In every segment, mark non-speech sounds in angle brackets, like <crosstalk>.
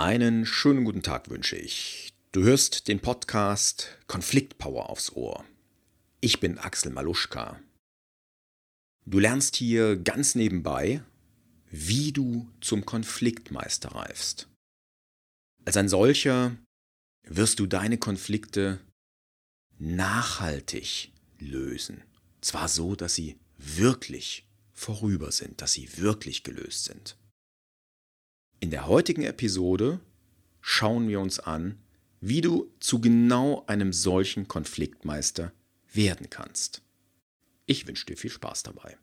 Einen schönen guten Tag wünsche ich. Du hörst den Podcast Konfliktpower aufs Ohr. Ich bin Axel Maluschka. Du lernst hier ganz nebenbei, wie du zum Konfliktmeister reifst. Als ein solcher wirst du deine Konflikte nachhaltig lösen. Zwar so, dass sie wirklich vorüber sind, dass sie wirklich gelöst sind. In der heutigen Episode schauen wir uns an, wie du zu genau einem solchen Konfliktmeister werden kannst. Ich wünsche dir viel Spaß dabei.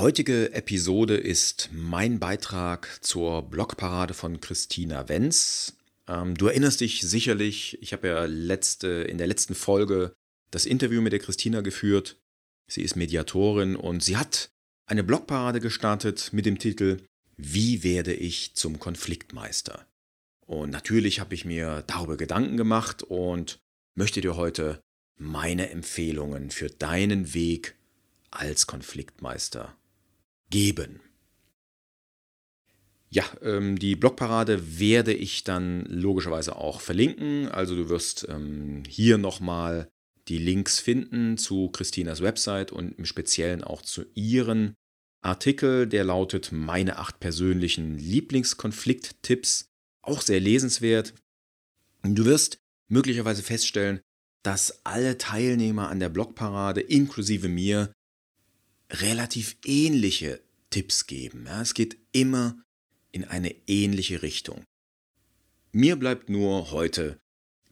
Heutige Episode ist mein Beitrag zur Blogparade von Christina Wenz. Ähm, du erinnerst dich sicherlich, ich habe ja letzte, in der letzten Folge das Interview mit der Christina geführt. Sie ist Mediatorin und sie hat eine Blogparade gestartet mit dem Titel Wie werde ich zum Konfliktmeister? Und natürlich habe ich mir darüber Gedanken gemacht und möchte dir heute meine Empfehlungen für deinen Weg als Konfliktmeister geben. Ja, ähm, die Blogparade werde ich dann logischerweise auch verlinken. Also du wirst ähm, hier nochmal die Links finden zu Christinas Website und im Speziellen auch zu ihren Artikel, der lautet Meine acht persönlichen Lieblingskonflikttipps. Auch sehr lesenswert. Du wirst möglicherweise feststellen, dass alle Teilnehmer an der Blogparade, inklusive mir, relativ ähnliche Tipps geben. Ja, es geht immer in eine ähnliche Richtung. Mir bleibt nur heute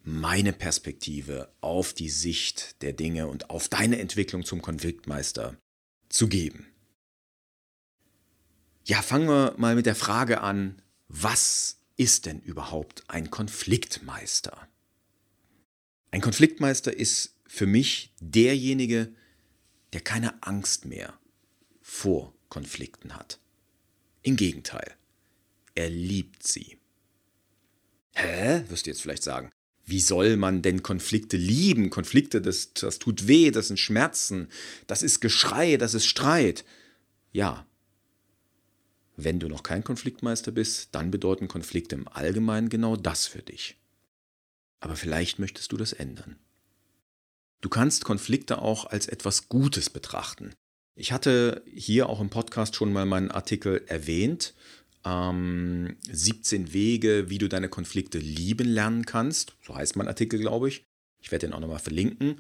meine Perspektive auf die Sicht der Dinge und auf deine Entwicklung zum Konfliktmeister zu geben. Ja, fangen wir mal mit der Frage an, was ist denn überhaupt ein Konfliktmeister? Ein Konfliktmeister ist für mich derjenige, der keine Angst mehr vor Konflikten hat. Im Gegenteil, er liebt sie. Hä? wirst du jetzt vielleicht sagen. Wie soll man denn Konflikte lieben? Konflikte, das, das tut weh, das sind Schmerzen, das ist Geschrei, das ist Streit. Ja. Wenn du noch kein Konfliktmeister bist, dann bedeuten Konflikte im Allgemeinen genau das für dich. Aber vielleicht möchtest du das ändern. Du kannst Konflikte auch als etwas Gutes betrachten. Ich hatte hier auch im Podcast schon mal meinen Artikel erwähnt. Ähm, 17 Wege, wie du deine Konflikte lieben lernen kannst. So heißt mein Artikel, glaube ich. Ich werde den auch nochmal verlinken.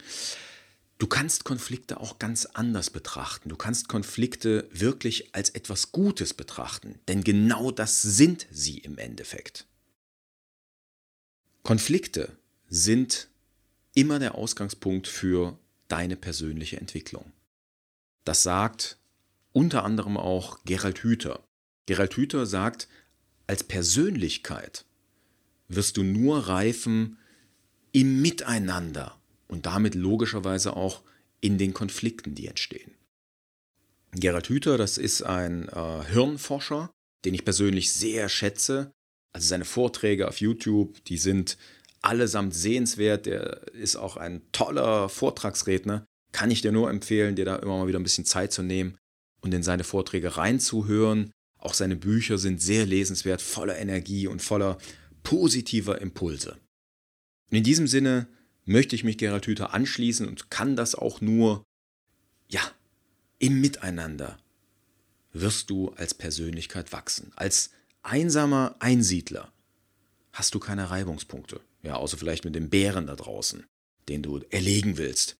Du kannst Konflikte auch ganz anders betrachten. Du kannst Konflikte wirklich als etwas Gutes betrachten. Denn genau das sind sie im Endeffekt. Konflikte sind immer der Ausgangspunkt für deine persönliche Entwicklung. Das sagt unter anderem auch Gerald Hüther. Gerald Hüther sagt, als Persönlichkeit wirst du nur reifen im Miteinander und damit logischerweise auch in den Konflikten, die entstehen. Gerald Hüther, das ist ein äh, Hirnforscher, den ich persönlich sehr schätze. Also seine Vorträge auf YouTube, die sind allesamt sehenswert. Der ist auch ein toller Vortragsredner. Kann ich dir nur empfehlen, dir da immer mal wieder ein bisschen Zeit zu nehmen und in seine Vorträge reinzuhören. Auch seine Bücher sind sehr lesenswert, voller Energie und voller positiver Impulse. Und in diesem Sinne möchte ich mich Gerald Hüther anschließen und kann das auch nur, ja, im Miteinander wirst du als Persönlichkeit wachsen. Als einsamer Einsiedler hast du keine Reibungspunkte. Ja, außer vielleicht mit dem Bären da draußen, den du erlegen willst.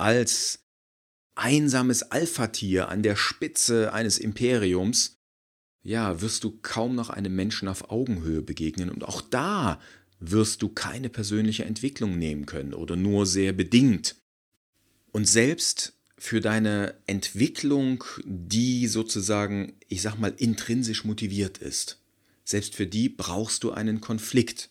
Als einsames Alphatier an der Spitze eines Imperiums, ja, wirst du kaum noch einem Menschen auf Augenhöhe begegnen. Und auch da wirst du keine persönliche Entwicklung nehmen können oder nur sehr bedingt. Und selbst für deine Entwicklung, die sozusagen, ich sag mal, intrinsisch motiviert ist, selbst für die brauchst du einen Konflikt.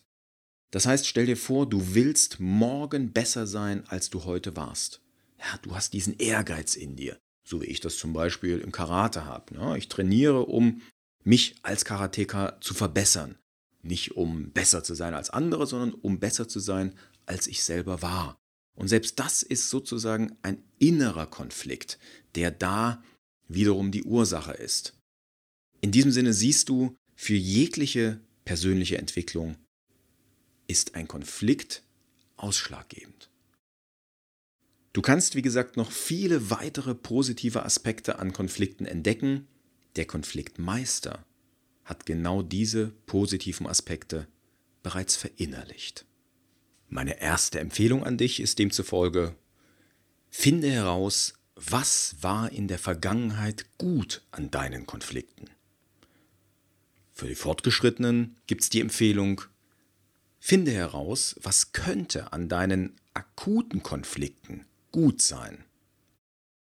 Das heißt, stell dir vor, du willst morgen besser sein, als du heute warst. Ja, du hast diesen Ehrgeiz in dir, so wie ich das zum Beispiel im Karate habe. Ja, ich trainiere, um mich als Karateka zu verbessern. Nicht um besser zu sein als andere, sondern um besser zu sein, als ich selber war. Und selbst das ist sozusagen ein innerer Konflikt, der da wiederum die Ursache ist. In diesem Sinne siehst du, für jegliche persönliche Entwicklung ist ein Konflikt ausschlaggebend. Du kannst, wie gesagt, noch viele weitere positive Aspekte an Konflikten entdecken. Der Konfliktmeister hat genau diese positiven Aspekte bereits verinnerlicht. Meine erste Empfehlung an dich ist demzufolge, finde heraus, was war in der Vergangenheit gut an deinen Konflikten. Für die Fortgeschrittenen gibt es die Empfehlung, finde heraus, was könnte an deinen akuten Konflikten gut sein.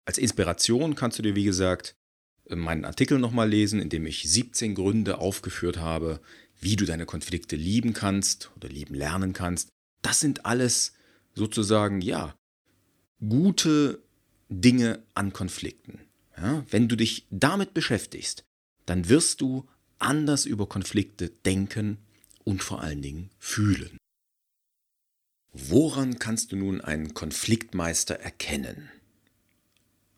Als Inspiration kannst du dir, wie gesagt, meinen Artikel nochmal lesen, in dem ich 17 Gründe aufgeführt habe, wie du deine Konflikte lieben kannst oder lieben lernen kannst. Das sind alles sozusagen, ja, gute Dinge an Konflikten. Ja, wenn du dich damit beschäftigst, dann wirst du anders über Konflikte denken und vor allen Dingen fühlen. Woran kannst du nun einen Konfliktmeister erkennen?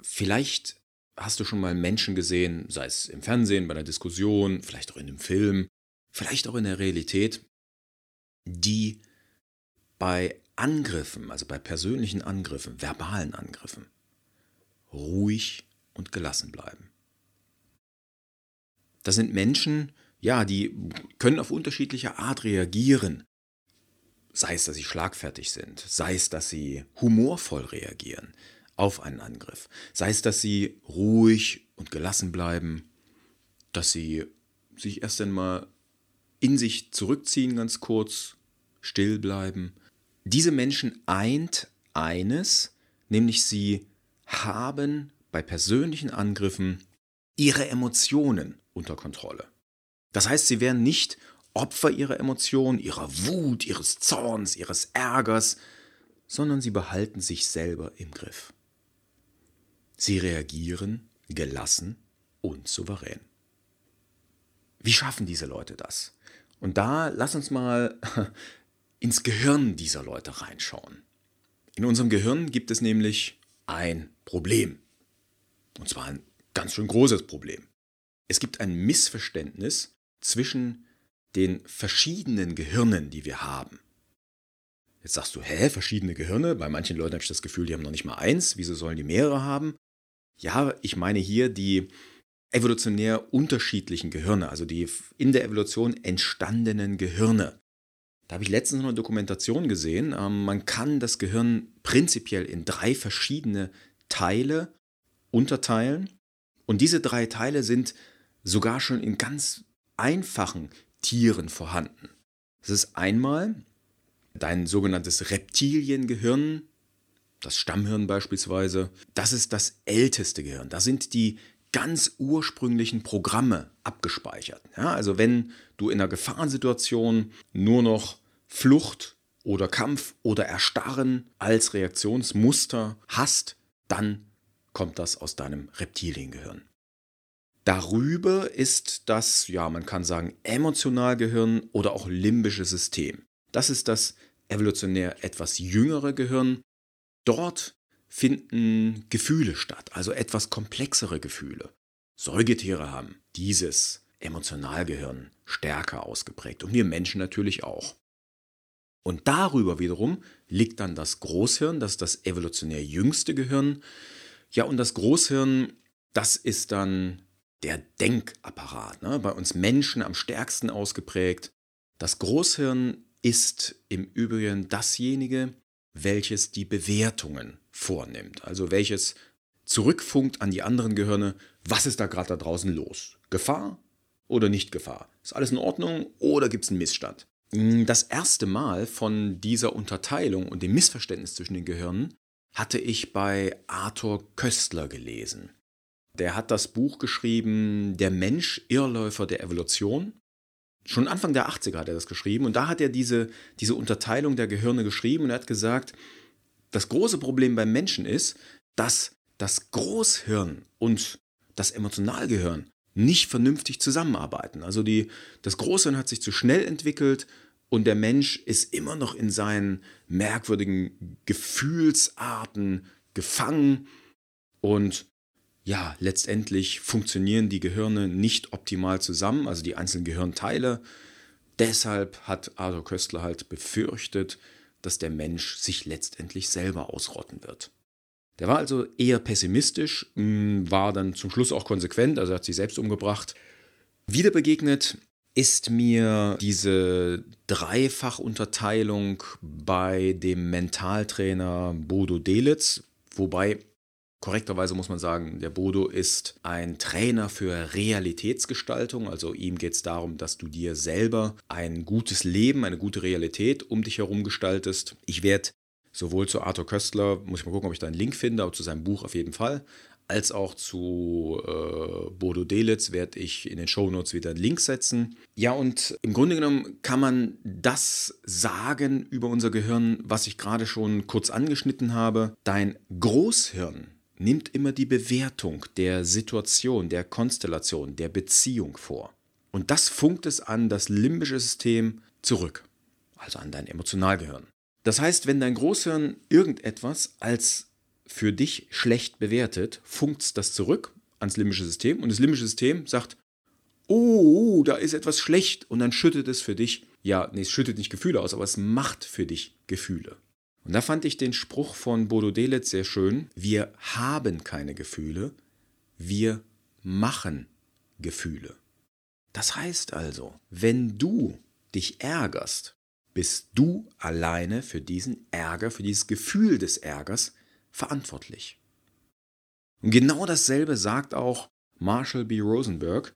Vielleicht hast du schon mal Menschen gesehen, sei es im Fernsehen, bei einer Diskussion, vielleicht auch in einem Film, vielleicht auch in der Realität, die bei Angriffen, also bei persönlichen Angriffen, verbalen Angriffen, ruhig und gelassen bleiben. Das sind Menschen, ja, die können auf unterschiedliche Art reagieren. Sei es, dass sie schlagfertig sind, sei es, dass sie humorvoll reagieren auf einen Angriff, sei es, dass sie ruhig und gelassen bleiben, dass sie sich erst einmal in sich zurückziehen, ganz kurz, still bleiben. Diese Menschen eint eines, nämlich sie haben bei persönlichen Angriffen ihre Emotionen unter Kontrolle. Das heißt, sie werden nicht Opfer ihrer Emotionen, ihrer Wut, ihres Zorns, ihres Ärgers, sondern sie behalten sich selber im Griff. Sie reagieren gelassen und souverän. Wie schaffen diese Leute das? Und da lass uns mal <laughs> ins Gehirn dieser Leute reinschauen. In unserem Gehirn gibt es nämlich ein Problem. Und zwar ein ganz schön großes Problem. Es gibt ein Missverständnis zwischen den verschiedenen Gehirnen, die wir haben. Jetzt sagst du, hä, verschiedene Gehirne? Bei manchen Leuten habe ich das Gefühl, die haben noch nicht mal eins. Wieso sollen die mehrere haben? Ja, ich meine hier die evolutionär unterschiedlichen Gehirne, also die in der Evolution entstandenen Gehirne. Da habe ich letztens noch eine Dokumentation gesehen. Ähm, man kann das Gehirn prinzipiell in drei verschiedene Teile unterteilen. Und diese drei Teile sind sogar schon in ganz einfachen Tieren vorhanden. Das ist einmal dein sogenanntes Reptiliengehirn, das Stammhirn beispielsweise. Das ist das älteste Gehirn. Da sind die ganz ursprünglichen Programme abgespeichert. Ja, also wenn du in einer Gefahrensituation nur noch Flucht oder Kampf oder Erstarren als Reaktionsmuster hast, dann kommt das aus deinem Reptiliengehirn. Darüber ist das, ja, man kann sagen, Emotionalgehirn oder auch limbische System. Das ist das evolutionär etwas jüngere Gehirn. Dort finden Gefühle statt, also etwas komplexere Gefühle. Säugetiere haben dieses Emotionalgehirn stärker ausgeprägt und wir Menschen natürlich auch. Und darüber wiederum liegt dann das Großhirn, das ist das evolutionär jüngste Gehirn. Ja, und das Großhirn, das ist dann der Denkapparat, ne? bei uns Menschen am stärksten ausgeprägt. Das Großhirn ist im Übrigen dasjenige, welches die Bewertungen vornimmt, also welches zurückfunkt an die anderen Gehirne, was ist da gerade da draußen los? Gefahr oder nicht Gefahr? Ist alles in Ordnung oder gibt es einen Missstand? Das erste Mal von dieser Unterteilung und dem Missverständnis zwischen den Gehirnen hatte ich bei Arthur Köstler gelesen. Der hat das Buch geschrieben Der Mensch, Irrläufer der Evolution. Schon Anfang der 80er hat er das geschrieben und da hat er diese, diese Unterteilung der Gehirne geschrieben und er hat gesagt, das große Problem beim Menschen ist, dass das Großhirn und das Emotionalgehirn nicht vernünftig zusammenarbeiten. Also die, das Großhirn hat sich zu schnell entwickelt und der Mensch ist immer noch in seinen merkwürdigen Gefühlsarten gefangen und ja, letztendlich funktionieren die Gehirne nicht optimal zusammen, also die einzelnen Gehirnteile. Deshalb hat Arthur Köstler halt befürchtet, dass der Mensch sich letztendlich selber ausrotten wird. Der war also eher pessimistisch, mm, war dann zum Schluss auch konsequent, also hat sich selbst umgebracht. Wieder begegnet ist mir diese Dreifachunterteilung bei dem Mentaltrainer Bodo Delitz, wobei korrekterweise muss man sagen, der Bodo ist ein Trainer für Realitätsgestaltung, also ihm geht es darum, dass du dir selber ein gutes Leben, eine gute Realität um dich herum gestaltest. Ich werde sowohl zu Arthur Köstler, muss ich mal gucken, ob ich da einen Link finde, aber zu seinem Buch auf jeden Fall, als auch zu äh, Bodo Delitz werde ich in den Shownotes wieder einen Link setzen. Ja, und im Grunde genommen kann man das sagen über unser Gehirn, was ich gerade schon kurz angeschnitten habe. Dein Großhirn nimmt immer die Bewertung der Situation, der Konstellation, der Beziehung vor. Und das funkt es an das limbische System zurück, also an dein Emotionalgehirn. Das heißt, wenn dein Großhirn irgendetwas als für dich schlecht bewertet, funkt das zurück ans limbische System und das limbische System sagt, oh, da ist etwas schlecht und dann schüttet es für dich, ja, nee, es schüttet nicht Gefühle aus, aber es macht für dich Gefühle. Und da fand ich den Spruch von Bodo Delet sehr schön, wir haben keine Gefühle, wir machen Gefühle. Das heißt also, wenn du dich ärgerst, bist du alleine für diesen Ärger, für dieses Gefühl des Ärgers verantwortlich. Und genau dasselbe sagt auch Marshall B. Rosenberg.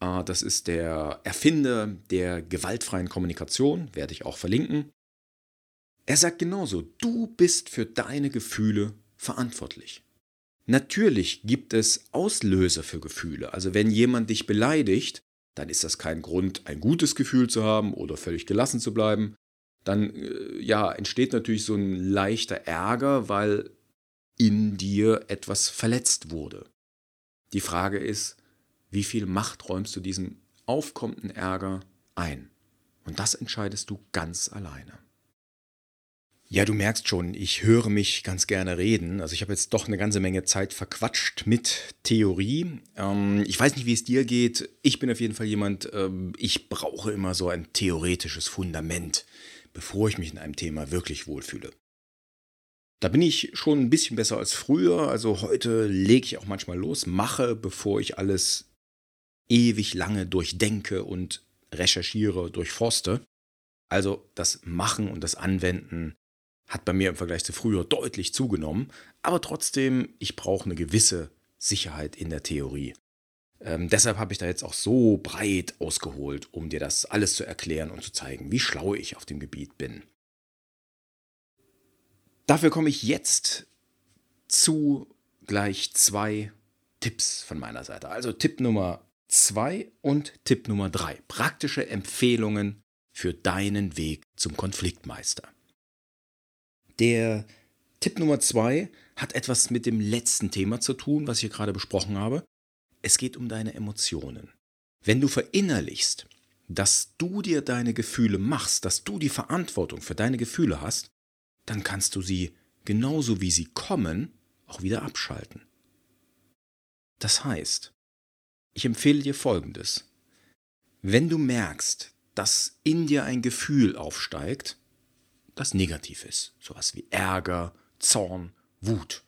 Ah, das ist der Erfinder der gewaltfreien Kommunikation, werde ich auch verlinken. Er sagt genauso, du bist für deine Gefühle verantwortlich. Natürlich gibt es Auslöser für Gefühle. Also wenn jemand dich beleidigt, dann ist das kein Grund, ein gutes Gefühl zu haben oder völlig gelassen zu bleiben. Dann äh, ja, entsteht natürlich so ein leichter Ärger, weil in dir etwas verletzt wurde. Die Frage ist, wie viel Macht räumst du diesem aufkommenden Ärger ein? Und das entscheidest du ganz alleine. Ja, du merkst schon, ich höre mich ganz gerne reden. Also ich habe jetzt doch eine ganze Menge Zeit verquatscht mit Theorie. Ähm, ich weiß nicht, wie es dir geht. Ich bin auf jeden Fall jemand, ähm, ich brauche immer so ein theoretisches Fundament, bevor ich mich in einem Thema wirklich wohlfühle. Da bin ich schon ein bisschen besser als früher. Also heute lege ich auch manchmal los, mache, bevor ich alles ewig lange durchdenke und recherchiere, durchforste. Also das Machen und das Anwenden hat bei mir im Vergleich zu früher deutlich zugenommen. Aber trotzdem, ich brauche eine gewisse Sicherheit in der Theorie. Ähm, deshalb habe ich da jetzt auch so breit ausgeholt, um dir das alles zu erklären und zu zeigen, wie schlau ich auf dem Gebiet bin. Dafür komme ich jetzt zu gleich zwei Tipps von meiner Seite. Also Tipp Nummer zwei und Tipp Nummer drei. Praktische Empfehlungen für deinen Weg zum Konfliktmeister. Der Tipp Nummer zwei hat etwas mit dem letzten Thema zu tun, was ich gerade besprochen habe. Es geht um deine Emotionen. Wenn du verinnerlichst, dass du dir deine Gefühle machst, dass du die Verantwortung für deine Gefühle hast, dann kannst du sie genauso wie sie kommen auch wieder abschalten. Das heißt, ich empfehle dir Folgendes. Wenn du merkst, dass in dir ein Gefühl aufsteigt, das negativ ist, sowas wie Ärger, Zorn, Wut,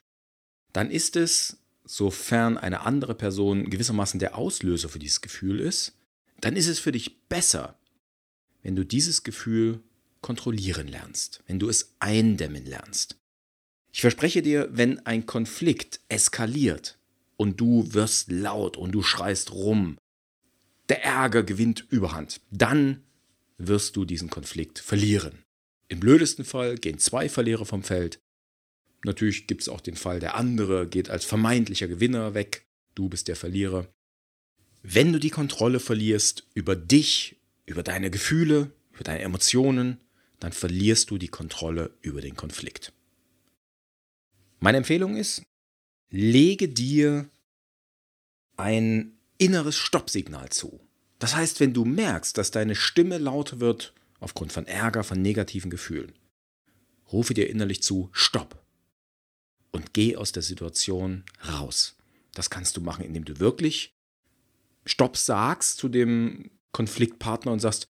dann ist es, sofern eine andere Person gewissermaßen der Auslöser für dieses Gefühl ist, dann ist es für dich besser, wenn du dieses Gefühl kontrollieren lernst, wenn du es eindämmen lernst. Ich verspreche dir, wenn ein Konflikt eskaliert und du wirst laut und du schreist rum, der Ärger gewinnt überhand, dann wirst du diesen Konflikt verlieren. Im blödesten Fall gehen zwei Verlierer vom Feld. Natürlich gibt es auch den Fall, der andere geht als vermeintlicher Gewinner weg, du bist der Verlierer. Wenn du die Kontrolle verlierst über dich, über deine Gefühle, über deine Emotionen, dann verlierst du die Kontrolle über den Konflikt. Meine Empfehlung ist, lege dir ein inneres Stoppsignal zu. Das heißt, wenn du merkst, dass deine Stimme lauter wird aufgrund von Ärger, von negativen Gefühlen, rufe dir innerlich zu, stopp. Und geh aus der Situation raus. Das kannst du machen, indem du wirklich Stopp sagst zu dem Konfliktpartner und sagst,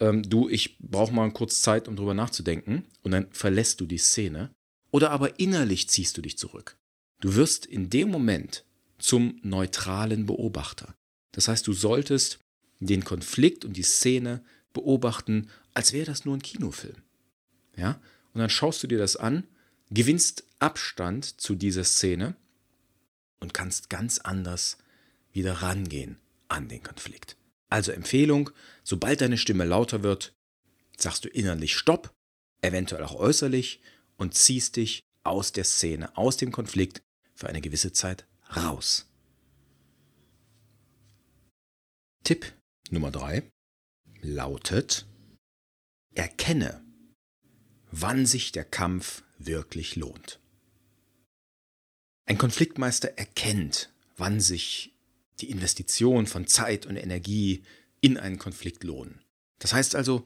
ähm, du, ich brauche mal kurz Zeit, um drüber nachzudenken, und dann verlässt du die Szene. Oder aber innerlich ziehst du dich zurück. Du wirst in dem Moment zum neutralen Beobachter. Das heißt, du solltest den Konflikt und die Szene beobachten, als wäre das nur ein Kinofilm. Ja? Und dann schaust du dir das an, gewinnst Abstand zu dieser Szene und kannst ganz anders wieder rangehen an den Konflikt. Also Empfehlung, sobald deine Stimme lauter wird, sagst du innerlich Stopp, eventuell auch äußerlich, und ziehst dich aus der Szene, aus dem Konflikt für eine gewisse Zeit raus. Tipp Nummer 3 lautet, erkenne, wann sich der Kampf wirklich lohnt. Ein Konfliktmeister erkennt, wann sich die Investition von Zeit und Energie in einen Konflikt lohnen. Das heißt also,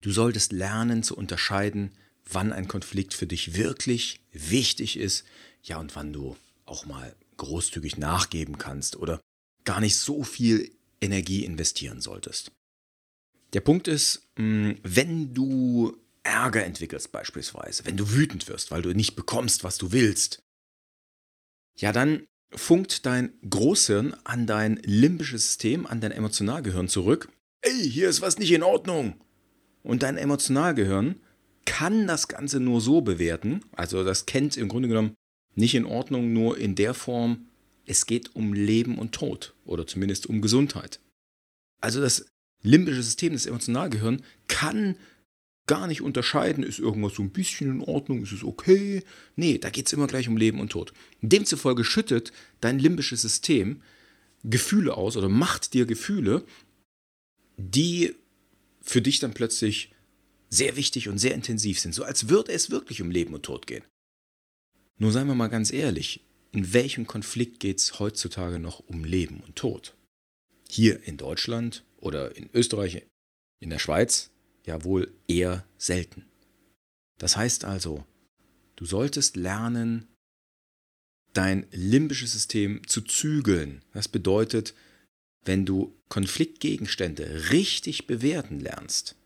du solltest lernen zu unterscheiden, wann ein Konflikt für dich wirklich wichtig ist, ja, und wann du auch mal großzügig nachgeben kannst oder gar nicht so viel Energie investieren solltest. Der Punkt ist, hm, wenn du Ärger entwickelst beispielsweise, wenn du wütend wirst, weil du nicht bekommst, was du willst, ja, dann funkt dein Großhirn an dein limbisches System, an dein Emotionalgehirn zurück. Ey, hier ist was nicht in Ordnung. Und dein Emotionalgehirn kann das Ganze nur so bewerten, also das kennt im Grunde genommen nicht in Ordnung, nur in der Form, es geht um Leben und Tod oder zumindest um Gesundheit. Also das limbische System, das Emotionalgehirn, kann gar nicht unterscheiden, ist irgendwas so ein bisschen in Ordnung, ist es okay? Nee, da geht es immer gleich um Leben und Tod. Demzufolge schüttet dein limbisches System Gefühle aus oder macht dir Gefühle, die für dich dann plötzlich sehr wichtig und sehr intensiv sind, so als würde es wirklich um Leben und Tod gehen. Nur seien wir mal ganz ehrlich, in welchem Konflikt geht es heutzutage noch um Leben und Tod? Hier in Deutschland oder in Österreich, in der Schweiz ja wohl eher selten. Das heißt also, du solltest lernen, dein limbisches System zu zügeln. Das bedeutet, wenn du Konfliktgegenstände richtig bewerten lernst,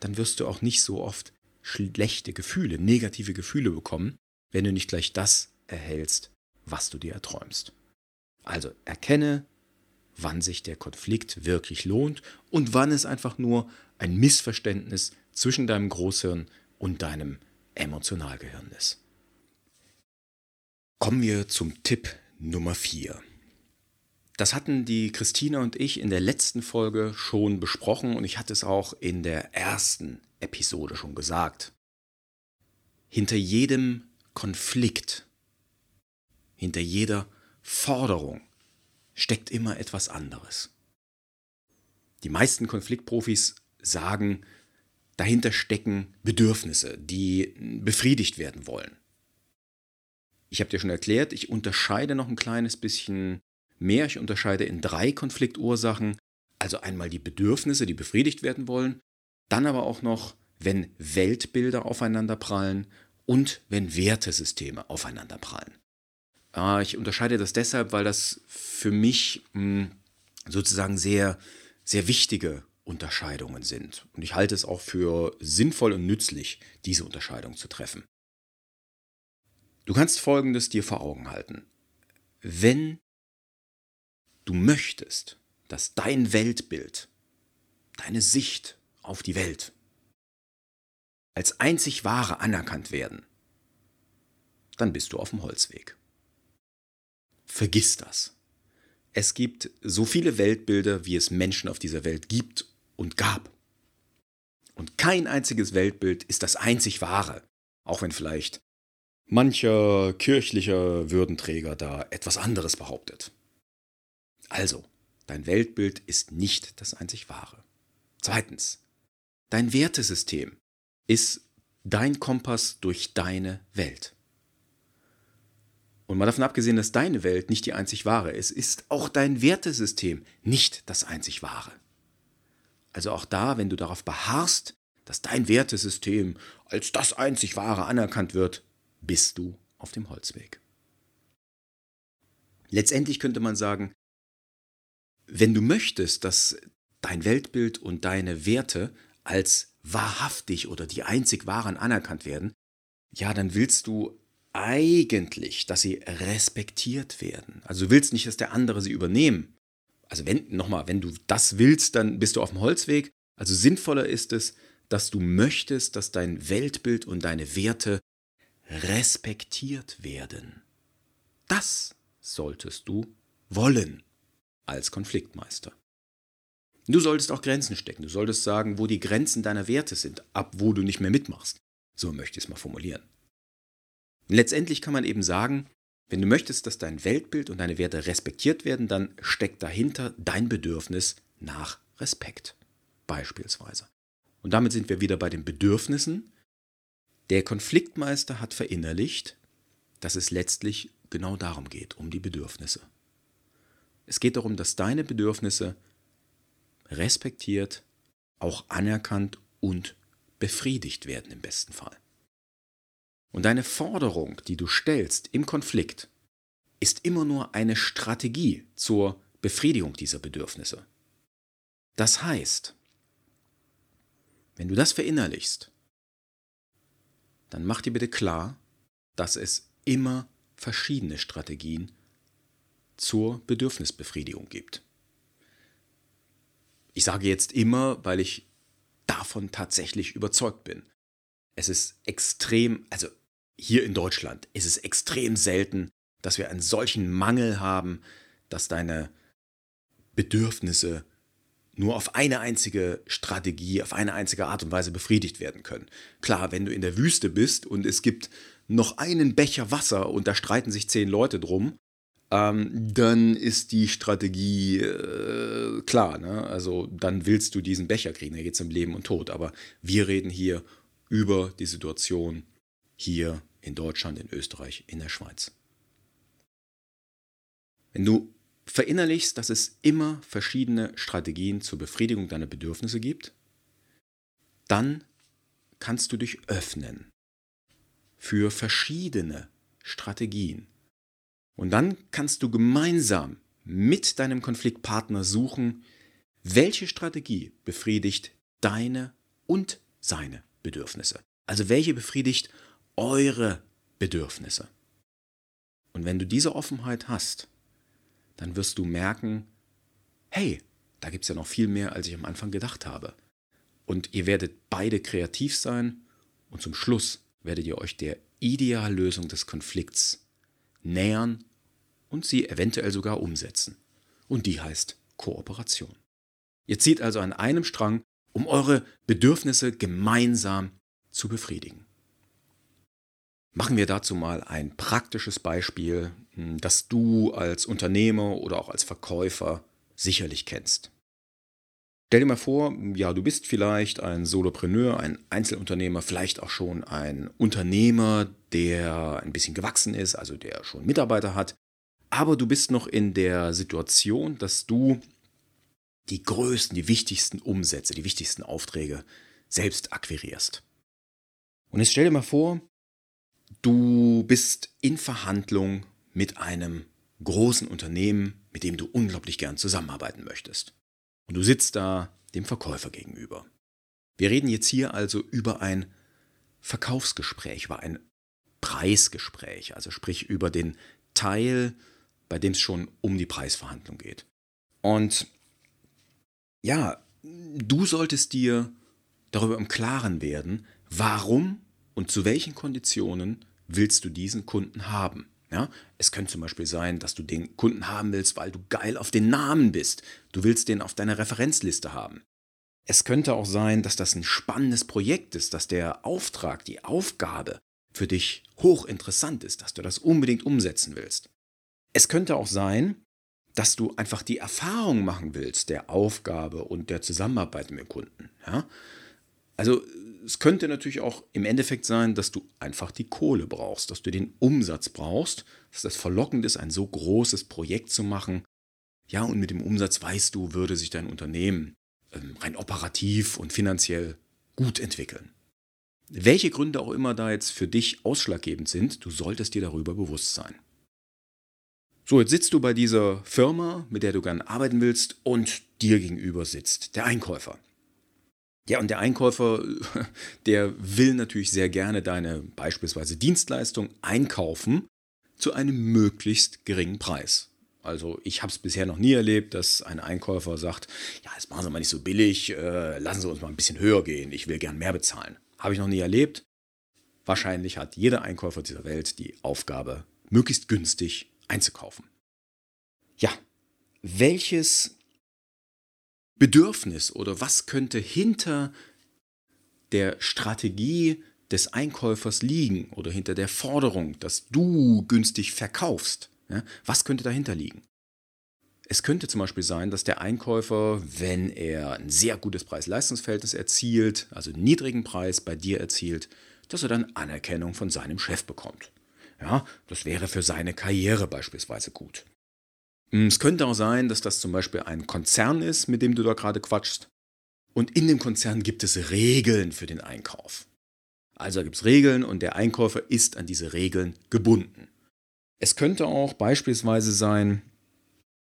dann wirst du auch nicht so oft schlechte Gefühle, negative Gefühle bekommen, wenn du nicht gleich das erhältst, was du dir erträumst. Also erkenne, wann sich der Konflikt wirklich lohnt und wann es einfach nur ein Missverständnis zwischen deinem Großhirn und deinem Emotionalgehirn ist. Kommen wir zum Tipp Nummer 4. Das hatten die Christina und ich in der letzten Folge schon besprochen und ich hatte es auch in der ersten Episode schon gesagt. Hinter jedem Konflikt, hinter jeder Forderung steckt immer etwas anderes. Die meisten Konfliktprofis sagen, dahinter stecken Bedürfnisse, die befriedigt werden wollen. Ich habe dir schon erklärt, ich unterscheide noch ein kleines bisschen mehr. Ich unterscheide in drei Konfliktursachen. Also einmal die Bedürfnisse, die befriedigt werden wollen, dann aber auch noch, wenn Weltbilder aufeinander prallen und wenn Wertesysteme aufeinander prallen. Ah, ich unterscheide das deshalb, weil das für mich hm, sozusagen sehr, sehr wichtige Unterscheidungen sind. Und ich halte es auch für sinnvoll und nützlich, diese Unterscheidung zu treffen. Du kannst Folgendes dir vor Augen halten. Wenn du möchtest, dass dein Weltbild, deine Sicht auf die Welt als einzig wahre anerkannt werden, dann bist du auf dem Holzweg. Vergiss das. Es gibt so viele Weltbilder, wie es Menschen auf dieser Welt gibt und gab. Und kein einziges Weltbild ist das einzig wahre, auch wenn vielleicht mancher kirchlicher Würdenträger da etwas anderes behauptet. Also, dein Weltbild ist nicht das einzig wahre. Zweitens, dein Wertesystem ist dein Kompass durch deine Welt. Und mal davon abgesehen, dass deine Welt nicht die einzig wahre ist, ist auch dein Wertesystem nicht das einzig wahre. Also auch da, wenn du darauf beharrst, dass dein Wertesystem als das einzig wahre anerkannt wird, bist du auf dem Holzweg. Letztendlich könnte man sagen, wenn du möchtest, dass dein Weltbild und deine Werte als wahrhaftig oder die einzig wahren anerkannt werden, ja, dann willst du eigentlich, dass sie respektiert werden. Also du willst nicht, dass der andere sie übernehmen. Also wenn, nochmal, wenn du das willst, dann bist du auf dem Holzweg. Also sinnvoller ist es, dass du möchtest, dass dein Weltbild und deine Werte respektiert werden. Das solltest du wollen als Konfliktmeister. Du solltest auch Grenzen stecken. Du solltest sagen, wo die Grenzen deiner Werte sind, ab wo du nicht mehr mitmachst. So möchte ich es mal formulieren. Letztendlich kann man eben sagen, wenn du möchtest, dass dein Weltbild und deine Werte respektiert werden, dann steckt dahinter dein Bedürfnis nach Respekt. Beispielsweise. Und damit sind wir wieder bei den Bedürfnissen. Der Konfliktmeister hat verinnerlicht, dass es letztlich genau darum geht, um die Bedürfnisse. Es geht darum, dass deine Bedürfnisse respektiert, auch anerkannt und befriedigt werden im besten Fall. Und deine Forderung, die du stellst im Konflikt, ist immer nur eine Strategie zur Befriedigung dieser Bedürfnisse. Das heißt, wenn du das verinnerlichst, dann mach dir bitte klar, dass es immer verschiedene Strategien zur Bedürfnisbefriedigung gibt. Ich sage jetzt immer, weil ich davon tatsächlich überzeugt bin. Es ist extrem, also hier in Deutschland ist es extrem selten, dass wir einen solchen Mangel haben, dass deine Bedürfnisse nur auf eine einzige Strategie, auf eine einzige Art und Weise befriedigt werden können. Klar, wenn du in der Wüste bist und es gibt noch einen Becher Wasser und da streiten sich zehn Leute drum, ähm, dann ist die Strategie äh, klar. Ne? Also dann willst du diesen Becher kriegen, da geht es um Leben und Tod. Aber wir reden hier über die Situation hier in Deutschland, in Österreich, in der Schweiz. Wenn du verinnerlichst, dass es immer verschiedene Strategien zur Befriedigung deiner Bedürfnisse gibt, dann kannst du dich öffnen für verschiedene Strategien. Und dann kannst du gemeinsam mit deinem Konfliktpartner suchen, welche Strategie befriedigt deine und seine Bedürfnisse. Also welche befriedigt eure Bedürfnisse. Und wenn du diese Offenheit hast, dann wirst du merken, hey, da gibt es ja noch viel mehr, als ich am Anfang gedacht habe. Und ihr werdet beide kreativ sein und zum Schluss werdet ihr euch der Ideallösung des Konflikts nähern und sie eventuell sogar umsetzen. Und die heißt Kooperation. Ihr zieht also an einem Strang, um eure Bedürfnisse gemeinsam zu befriedigen. Machen wir dazu mal ein praktisches Beispiel, hm, das du als Unternehmer oder auch als Verkäufer sicherlich kennst. Stell dir mal vor, ja, du bist vielleicht ein Solopreneur, ein Einzelunternehmer, vielleicht auch schon ein Unternehmer, der ein bisschen gewachsen ist, also der schon Mitarbeiter hat, aber du bist noch in der Situation, dass du die größten, die wichtigsten Umsätze, die wichtigsten Aufträge selbst akquirierst. Und jetzt stell dir mal vor, du bist in Verhandlung mit einem großen Unternehmen, mit dem du unglaublich gern zusammenarbeiten möchtest. Und du sitzt da dem Verkäufer gegenüber. Wir reden jetzt hier also über ein Verkaufsgespräch, über ein Preisgespräch, also sprich über den Teil, bei dem es schon um die Preisverhandlung geht. Und ja, du solltest dir darüber im Klaren werden, warum und zu welchen Konditionen willst du diesen Kunden haben? Ja, es könnte zum Beispiel sein, dass du den Kunden haben willst, weil du geil auf den Namen bist. Du willst den auf deiner Referenzliste haben. Es könnte auch sein, dass das ein spannendes Projekt ist, dass der Auftrag, die Aufgabe für dich hochinteressant ist, dass du das unbedingt umsetzen willst. Es könnte auch sein, dass du einfach die Erfahrung machen willst der Aufgabe und der Zusammenarbeit mit dem Kunden. Ja? Also es könnte natürlich auch im Endeffekt sein, dass du einfach die Kohle brauchst, dass du den Umsatz brauchst, dass das verlockend ist, ein so großes Projekt zu machen. Ja, und mit dem Umsatz weißt du, würde sich dein Unternehmen ähm, rein operativ und finanziell gut entwickeln. Welche Gründe auch immer da jetzt für dich ausschlaggebend sind, du solltest dir darüber bewusst sein. So, jetzt sitzt du bei dieser Firma, mit der du gerne arbeiten willst, und dir gegenüber sitzt der Einkäufer. Ja, und der Einkäufer, <laughs> der will natürlich sehr gerne deine beispielsweise Dienstleistung einkaufen zu einem möglichst geringen Preis. Also ich habe es bisher noch nie erlebt, dass ein Einkäufer sagt, ja, jetzt machen Sie mal nicht so billig, äh, lassen Sie uns mal ein bisschen höher gehen, ich will gern mehr bezahlen. Habe ich noch nie erlebt. Wahrscheinlich hat jeder Einkäufer dieser Welt die Aufgabe, möglichst günstig einzukaufen. Ja, welches Bedürfnis oder was könnte hinter der Strategie des Einkäufers liegen oder hinter der Forderung, dass du günstig verkaufst? Ja, was könnte dahinter liegen? Es könnte zum Beispiel sein, dass der Einkäufer, wenn er ein sehr gutes Preis-Leistungs-Verhältnis erzielt, also einen niedrigen Preis bei dir erzielt, dass er dann Anerkennung von seinem Chef bekommt. Ja, das wäre für seine Karriere beispielsweise gut. Hm, es könnte auch sein, dass das zum Beispiel ein Konzern ist, mit dem du da gerade quatschst. Und in dem Konzern gibt es Regeln für den Einkauf. Also gibt es Regeln und der Einkäufer ist an diese Regeln gebunden. Es könnte auch beispielsweise sein,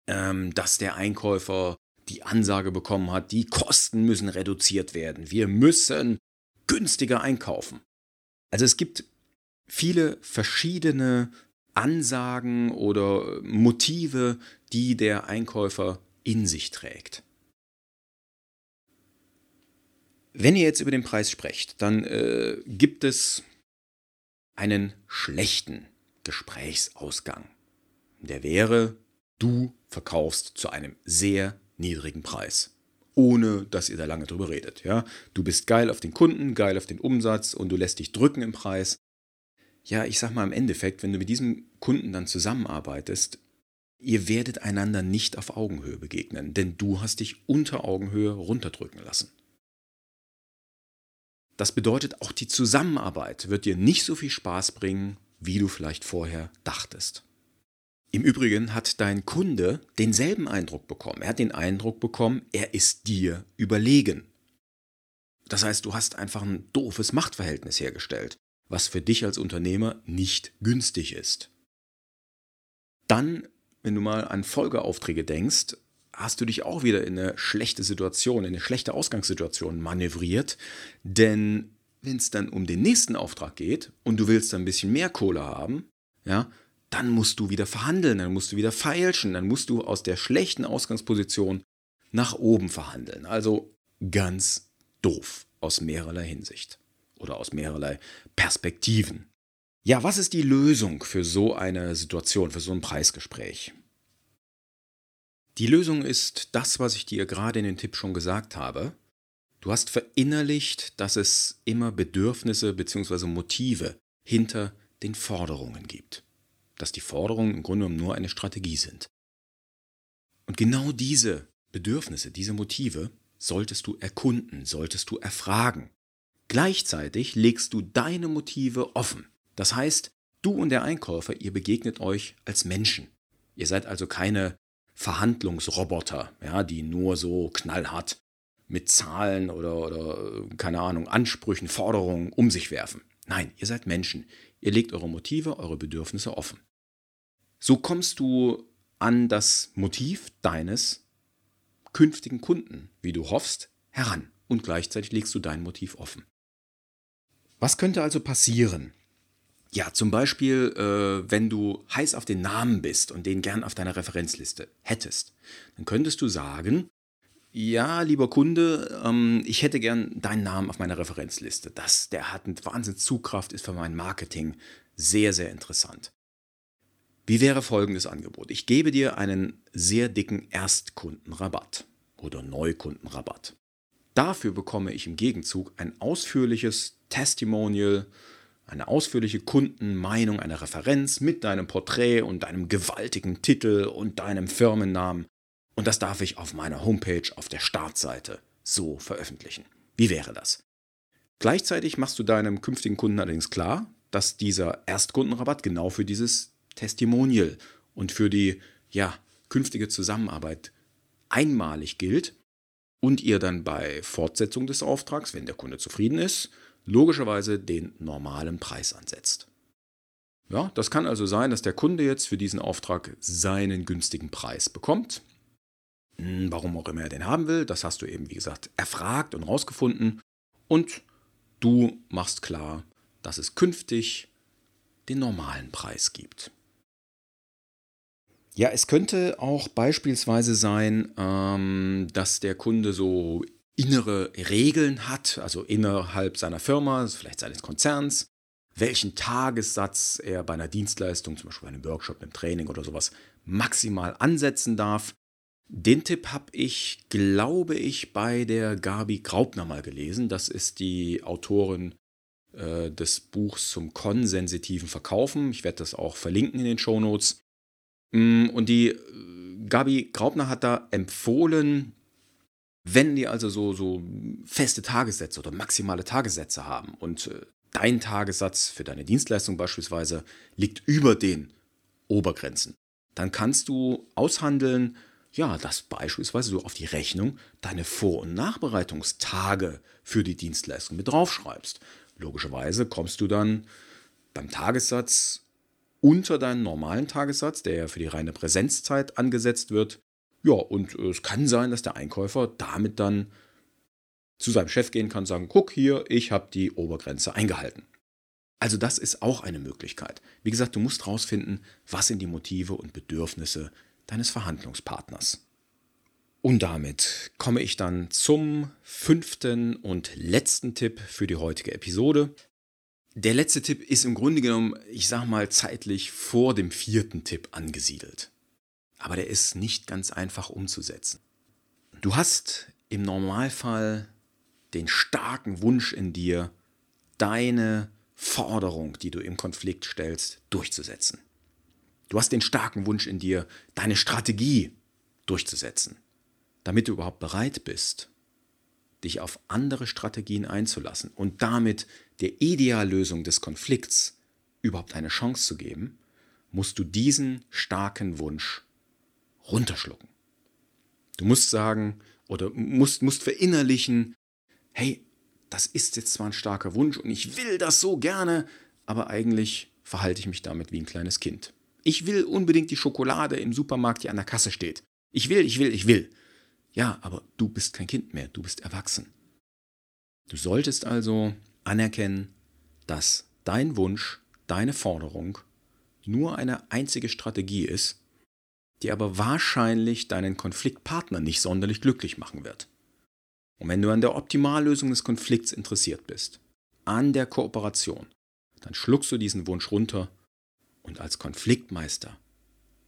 ähm, dass der Einkäufer die Ansage bekommen hat, die Kosten müssen reduziert werden. Wir müssen günstiger einkaufen. Also es gibt viele verschiedene Ansagen oder Motive, die der Einkäufer in sich trägt. Wenn ihr jetzt über den Preis sprecht, dann äh, gibt es einen schlechten Gesprächsausgang. Der wäre, du verkaufst zu einem sehr niedrigen Preis, ohne dass ihr da lange drüber redet. Ja? Du bist geil auf den Kunden, geil auf den Umsatz und du lässt dich drücken im Preis ja, ich sag mal im Endeffekt, wenn du mit diesem Kunden dann zusammenarbeitest, ihr werdet einander nicht auf Augenhöhe begegnen, denn du hast dich unter Augenhöhe runterdrücken lassen. Das bedeutet, auch die Zusammenarbeit wird dir nicht so viel Spaß bringen, wie du vielleicht vorher dachtest. Im Übrigen hat dein Kunde denselben Eindruck bekommen. Er hat den Eindruck bekommen, er ist dir überlegen. Das heißt, du hast einfach ein doofes Machtverhältnis hergestellt was für dich als Unternehmer nicht günstig ist. Dann, wenn du mal an Folgeaufträge denkst, hast du dich auch wieder in eine schlechte Situation, in eine schlechte Ausgangssituation manövriert, denn wenn es dann um den nächsten Auftrag geht und du willst dann ein bisschen mehr Kohle haben, ja, dann musst du wieder verhandeln, dann musst du wieder feilschen, dann musst du aus der schlechten Ausgangsposition nach oben verhandeln. Also ganz doof aus mehrerlei Hinsicht oder aus mehrerlei Perspektiven. Ja, was ist die Lösung für so eine Situation, für so ein Preisgespräch? Die Lösung ist das, was ich dir gerade in den Tipp schon gesagt habe. Du hast verinnerlicht, dass es immer Bedürfnisse bzw. Motive hinter den Forderungen gibt. Dass die Forderungen im Grunde genommen nur eine Strategie sind. Und genau diese Bedürfnisse, diese Motive solltest du erkunden, solltest du erfragen. Gleichzeitig legst du deine Motive offen. Das heißt, du und der Einkäufer, ihr begegnet euch als Menschen. Ihr seid also keine Verhandlungsroboter, ja, die nur so knallhart mit Zahlen oder, oder, keine Ahnung, Ansprüchen, Forderungen um sich werfen. Nein, ihr seid Menschen. Ihr legt eure Motive, eure Bedürfnisse offen. So kommst du an das Motiv deines künftigen Kunden, wie du hoffst, heran und gleichzeitig legst du dein Motiv offen. Was könnte also passieren? Ja, zum Beispiel, äh, wenn du heiß auf den Namen bist und den gern auf deiner Referenzliste hättest, dann könntest du sagen, ja, lieber Kunde, ähm, ich hätte gern deinen Namen auf meiner Referenzliste. Das, der hat eine Wahnsinnszugkraft, ist für mein Marketing sehr, sehr interessant. Wie wäre folgendes Angebot? Ich gebe dir einen sehr dicken Erstkundenrabatt oder Neukundenrabatt. Dafür bekomme ich im Gegenzug ein ausführliches Testimonial, eine ausführliche Kundenmeinung, eine Referenz mit deinem Porträt und deinem gewaltigen Titel und deinem Firmennamen. Und das darf ich auf meiner Homepage auf der Startseite so veröffentlichen. Wie wäre das? Gleichzeitig machst du deinem künftigen Kunden allerdings klar, dass dieser Erstkundenrabatt genau für dieses Testimonial und für die ja, künftige Zusammenarbeit einmalig gilt und ihr dann bei Fortsetzung des Auftrags, wenn der Kunde zufrieden ist, logischerweise den normalen Preis ansetzt. Ja, das kann also sein, dass der Kunde jetzt für diesen Auftrag seinen günstigen Preis bekommt. Hm, warum auch immer er den haben will, das hast du eben, wie gesagt, erfragt und rausgefunden. Und du machst klar, dass es künftig den normalen Preis gibt. Ja, es könnte auch beispielsweise sein, ähm, dass der Kunde so innere Regeln hat, also innerhalb seiner Firma, vielleicht seines Konzerns, welchen Tagessatz er bei einer Dienstleistung, zum Beispiel bei einem Workshop, einem Training oder sowas, maximal ansetzen darf. Den Tipp habe ich, glaube ich, bei der Gabi Graubner mal gelesen. Das ist die Autorin äh, des Buchs zum konsensitiven Verkaufen. Ich werde das auch verlinken in den Show Notes. Mm, und die äh, Gabi Graubner hat da empfohlen, wenn die also so, so feste Tagessätze oder maximale Tagessätze haben und äh, dein Tagessatz für deine Dienstleistung beispielsweise liegt über den Obergrenzen, dann kannst du aushandeln, ja, dass beispielsweise du auf die Rechnung deine Vor- und Nachbereitungstage für die Dienstleistung mit draufschreibst. Logischerweise kommst du dann beim Tagessatz unter deinen normalen Tagessatz, der ja für die reine Präsenzzeit angesetzt wird, ja, und äh, es kann sein, dass der Einkäufer damit dann zu seinem Chef gehen kann und sagen, guck hier, ich habe die Obergrenze eingehalten. Also das ist auch eine Möglichkeit. Wie gesagt, du musst herausfinden, was sind die Motive und Bedürfnisse deines Verhandlungspartners. Und damit komme ich dann zum fünften und letzten Tipp für die heutige Episode. Der letzte Tipp ist im Grunde genommen, ich sage mal, zeitlich vor dem vierten Tipp angesiedelt aber der ist nicht ganz einfach umzusetzen. Du hast im Normalfall den starken Wunsch in dir, deine Forderung, die du im Konflikt stellst, durchzusetzen. Du hast den starken Wunsch in dir, deine Strategie durchzusetzen, damit du überhaupt bereit bist, dich auf andere Strategien einzulassen und damit der Ideallösung des Konflikts überhaupt eine Chance zu geben, musst du diesen starken Wunsch runterschlucken. Du musst sagen oder musst, musst verinnerlichen, hey, das ist jetzt zwar ein starker Wunsch und ich will das so gerne, aber eigentlich verhalte ich mich damit wie ein kleines Kind. Ich will unbedingt die Schokolade im Supermarkt, die an der Kasse steht. Ich will, ich will, ich will. Ja, aber du bist kein Kind mehr, du bist erwachsen. Du solltest also anerkennen, dass dein Wunsch, deine Forderung nur eine einzige Strategie ist, die aber wahrscheinlich deinen Konfliktpartner nicht sonderlich glücklich machen wird. Und wenn du an der Optimallösung des Konflikts interessiert bist, an der Kooperation, dann schluckst du diesen Wunsch runter und als Konfliktmeister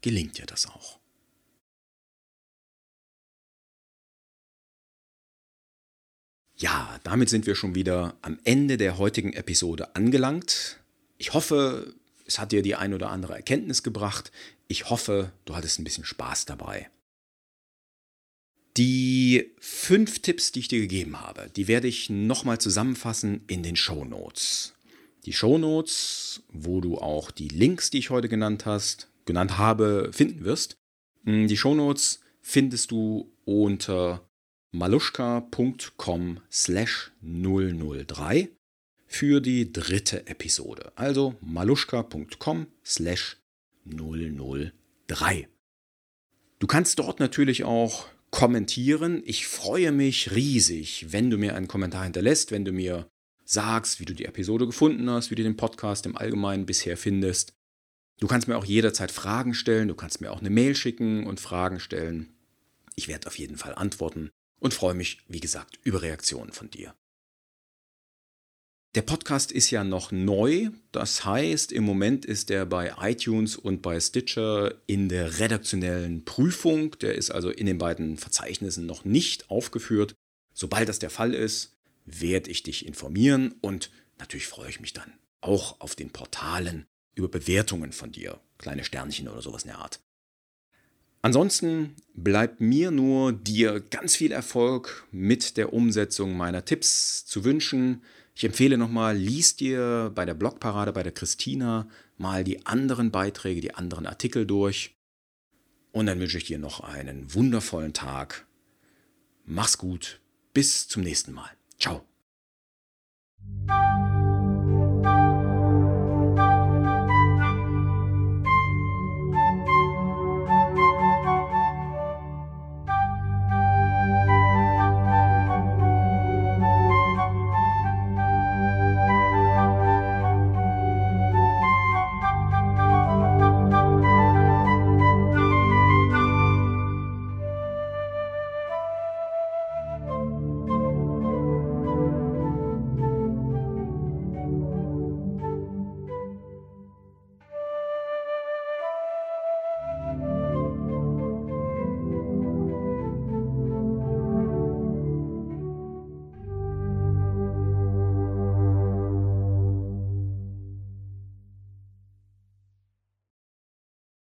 gelingt dir das auch. Ja, damit sind wir schon wieder am Ende der heutigen Episode angelangt. Ich hoffe, es hat dir die ein oder andere Erkenntnis gebracht. Ich hoffe, du hattest ein bisschen Spaß dabei. Die fünf Tipps, die ich dir gegeben habe, die werde ich nochmal zusammenfassen in den Show Notes. Die Show Notes, wo du auch die Links, die ich heute genannt hast, genannt habe, finden wirst. Hm, die Show Notes findest du unter maluschka.com slash 003 für die dritte Episode. Also maluschka.com slash 003. Du kannst dort natürlich auch kommentieren. Ich freue mich riesig, wenn du mir einen Kommentar hinterlässt, wenn du mir sagst, wie du die Episode gefunden hast, wie du den Podcast im Allgemeinen bisher findest. Du kannst mir auch jederzeit Fragen stellen, du kannst mir auch eine Mail schicken und Fragen stellen. Ich werde auf jeden Fall antworten und freue mich, wie gesagt, über Reaktionen von dir. Der Podcast ist ja noch neu, das heißt, im Moment ist er bei iTunes und bei Stitcher in der redaktionellen Prüfung. Der ist also in den beiden Verzeichnissen noch nicht aufgeführt. Sobald das der Fall ist, werde ich dich informieren und natürlich freue ich mich dann auch auf den Portalen über Bewertungen von dir, kleine Sternchen oder sowas in der Art. Ansonsten bleibt mir nur dir ganz viel Erfolg mit der Umsetzung meiner Tipps zu wünschen. Ich empfehle nochmal, lies dir bei der Blogparade bei der Christina mal die anderen Beiträge, die anderen Artikel durch. Und dann wünsche ich dir noch einen wundervollen Tag. Mach's gut. Bis zum nächsten Mal. Ciao.